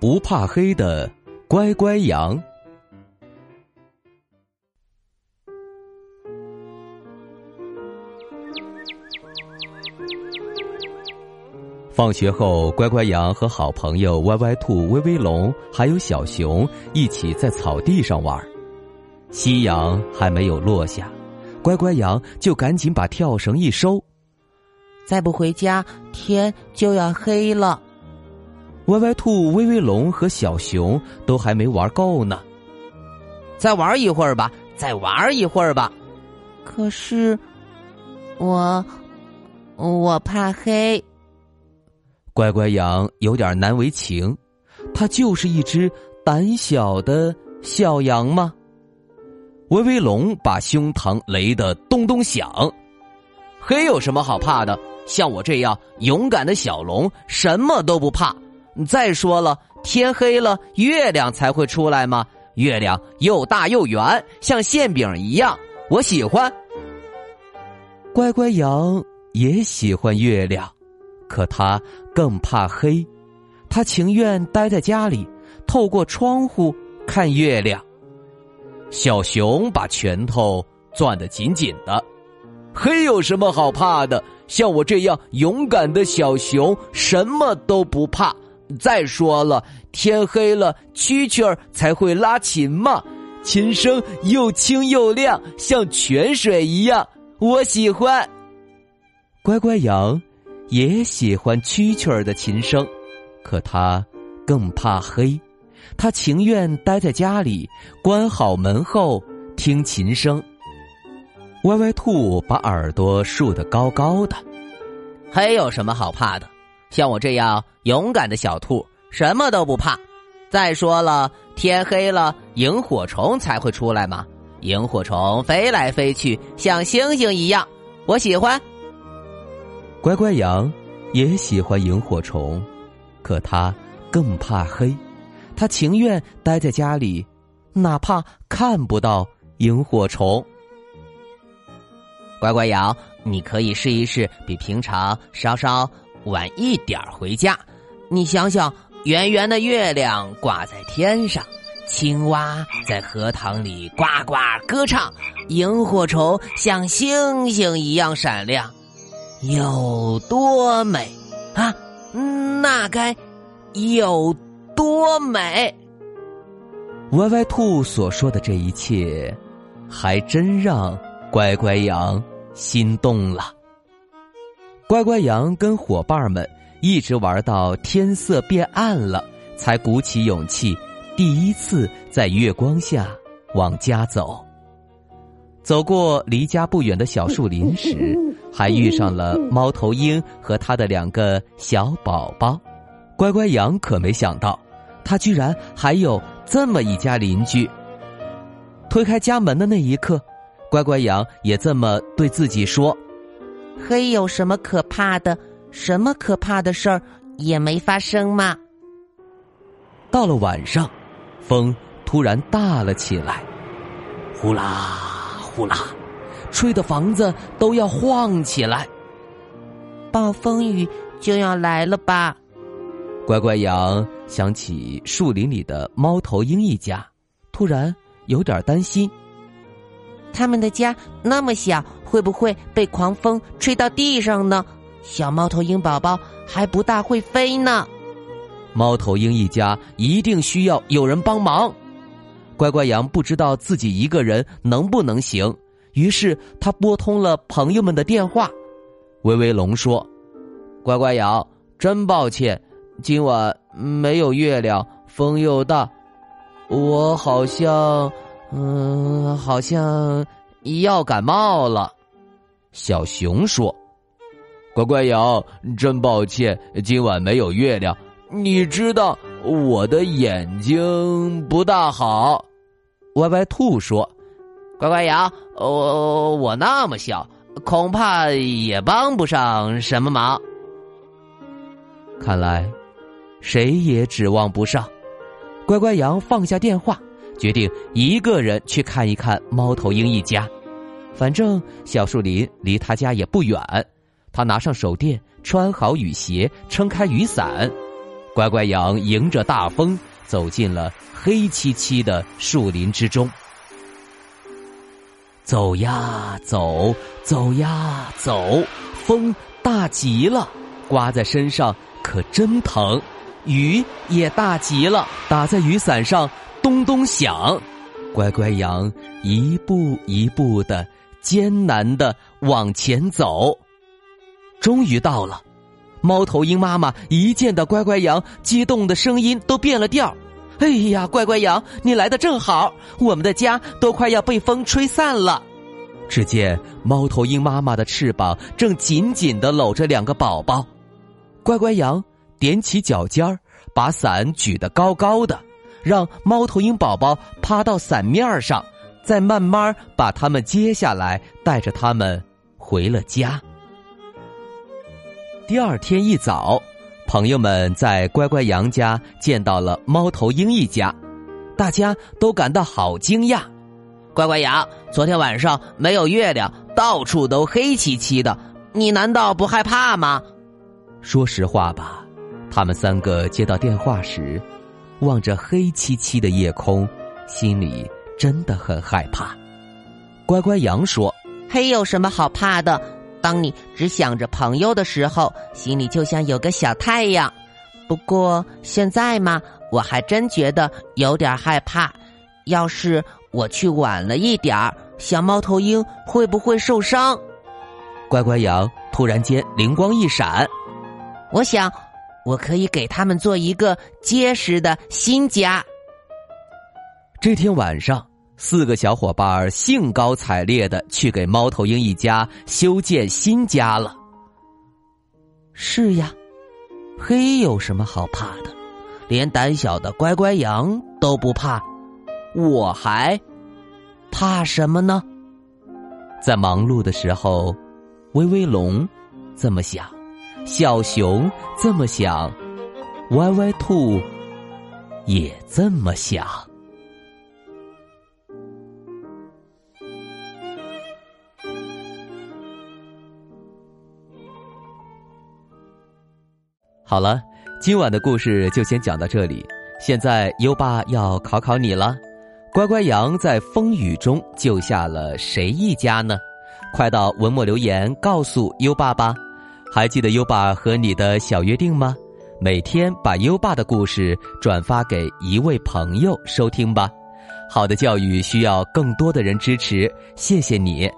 不怕黑的乖乖羊。放学后，乖乖羊和好朋友歪歪兔、威威龙还有小熊一起在草地上玩。夕阳还没有落下，乖乖羊就赶紧把跳绳一收。再不回家，天就要黑了。歪歪兔、威威龙和小熊都还没玩够呢。再玩一会儿吧，再玩一会儿吧。可是，我我怕黑。乖乖羊有点难为情，它就是一只胆小的小羊吗？威威龙把胸膛擂得咚咚响，黑有什么好怕的？像我这样勇敢的小龙，什么都不怕。再说了，天黑了，月亮才会出来吗？月亮又大又圆，像馅饼一样，我喜欢。乖乖羊也喜欢月亮。可他更怕黑，他情愿待在家里，透过窗户看月亮。小熊把拳头攥得紧紧的，黑有什么好怕的？像我这样勇敢的小熊，什么都不怕。再说了，天黑了，蛐蛐儿才会拉琴嘛，琴声又清又亮，像泉水一样，我喜欢。乖乖羊。也喜欢蛐蛐儿的琴声，可他更怕黑，他情愿待在家里，关好门后听琴声。歪歪兔把耳朵竖得高高的，黑有什么好怕的？像我这样勇敢的小兔，什么都不怕。再说了，天黑了，萤火虫才会出来嘛。萤火虫飞来飞去，像星星一样，我喜欢。乖乖羊也喜欢萤火虫，可它更怕黑，它情愿待在家里，哪怕看不到萤火虫。乖乖羊，你可以试一试比平常稍稍晚一点回家。你想想，圆圆的月亮挂在天上，青蛙在荷塘里呱呱歌唱，萤火虫像星星一样闪亮。有多美啊！那该有多美！歪歪兔所说的这一切，还真让乖乖羊心动了。乖乖羊跟伙伴们一直玩到天色变暗了，才鼓起勇气，第一次在月光下往家走。走过离家不远的小树林时，还遇上了猫头鹰和他的两个小宝宝。乖乖羊可没想到，他居然还有这么一家邻居。推开家门的那一刻，乖乖羊也这么对自己说：“黑有什么可怕的？什么可怕的事儿也没发生嘛。”到了晚上，风突然大了起来，呼啦。呼啦，吹的房子都要晃起来。暴风雨就要来了吧？乖乖羊想起树林里的猫头鹰一家，突然有点担心。他们的家那么小，会不会被狂风吹到地上呢？小猫头鹰宝宝还不大会飞呢。猫头鹰一家一定需要有人帮忙。乖乖羊不知道自己一个人能不能行，于是他拨通了朋友们的电话。威威龙说：“乖乖羊，真抱歉，今晚没有月亮，风又大，我好像……嗯，好像要感冒了。”小熊说：“乖乖羊，真抱歉，今晚没有月亮，你知道我的眼睛不大好。歪歪兔说：“乖乖羊，我我那么小，恐怕也帮不上什么忙。”看来，谁也指望不上。乖乖羊放下电话，决定一个人去看一看猫头鹰一家。反正小树林离他家也不远。他拿上手电，穿好雨鞋，撑开雨伞，乖乖羊迎着大风走进了黑漆漆的树林之中。走呀走，走呀走，风大极了，刮在身上可真疼；雨也大极了，打在雨伞上咚咚响。乖乖羊一步一步的艰难的往前走。终于到了，猫头鹰妈妈一见到乖乖羊，激动的声音都变了调。哎呀，乖乖羊，你来的正好，我们的家都快要被风吹散了。只见猫头鹰妈妈的翅膀正紧紧的搂着两个宝宝。乖乖羊踮起脚尖儿，把伞举得高高的，让猫头鹰宝宝趴到伞面上，再慢慢把它们接下来，带着它们回了家。第二天一早，朋友们在乖乖羊家见到了猫头鹰一家，大家都感到好惊讶。乖乖羊，昨天晚上没有月亮，到处都黑漆漆的，你难道不害怕吗？说实话吧，他们三个接到电话时，望着黑漆漆的夜空，心里真的很害怕。乖乖羊说：“黑有什么好怕的？”当你只想着朋友的时候，心里就像有个小太阳。不过现在嘛，我还真觉得有点害怕。要是我去晚了一点儿，小猫头鹰会不会受伤？乖乖羊突然间灵光一闪，我想我可以给他们做一个结实的新家。这天晚上。四个小伙伴兴高采烈的去给猫头鹰一家修建新家了。是呀，黑有什么好怕的？连胆小的乖乖羊都不怕，我还怕什么呢？在忙碌的时候，威威龙这么想，小熊这么想，歪歪兔也这么想。好了，今晚的故事就先讲到这里。现在优爸要考考你了：乖乖羊在风雨中救下了谁一家呢？快到文末留言告诉优爸吧。还记得优爸和你的小约定吗？每天把优爸的故事转发给一位朋友收听吧。好的教育需要更多的人支持，谢谢你。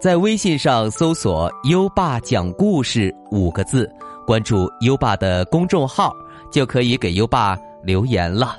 在微信上搜索“优爸讲故事”五个字。关注优爸的公众号，就可以给优爸留言了。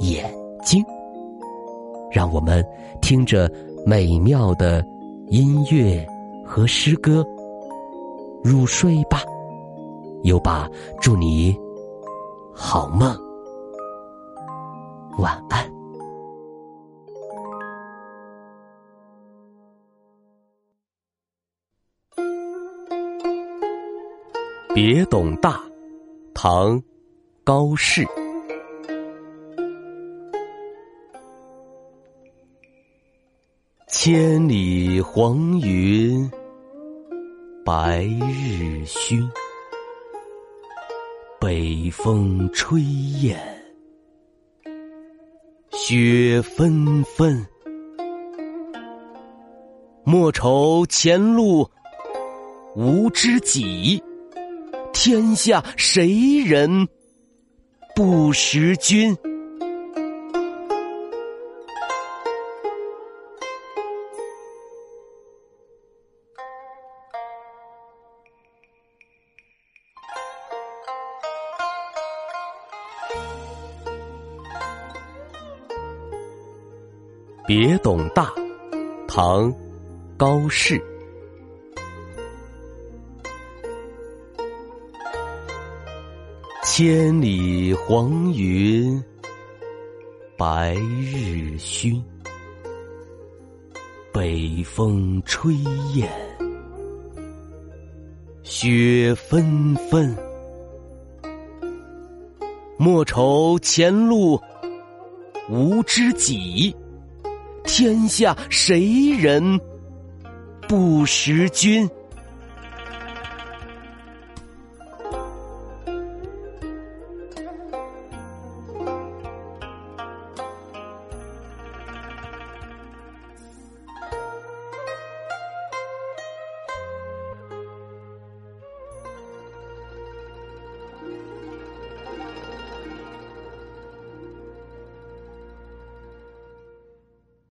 眼睛，让我们听着美妙的音乐和诗歌入睡吧。优爸，祝你好梦。晚安。别董大，唐，高适。千里黄云，白日曛，北风吹雁。雪纷纷，莫愁前路无知己，天下谁人不识君？别董大，唐，高适。千里黄云，白日曛。北风吹雁，雪纷纷。莫愁前路无知己。天下谁人不识君？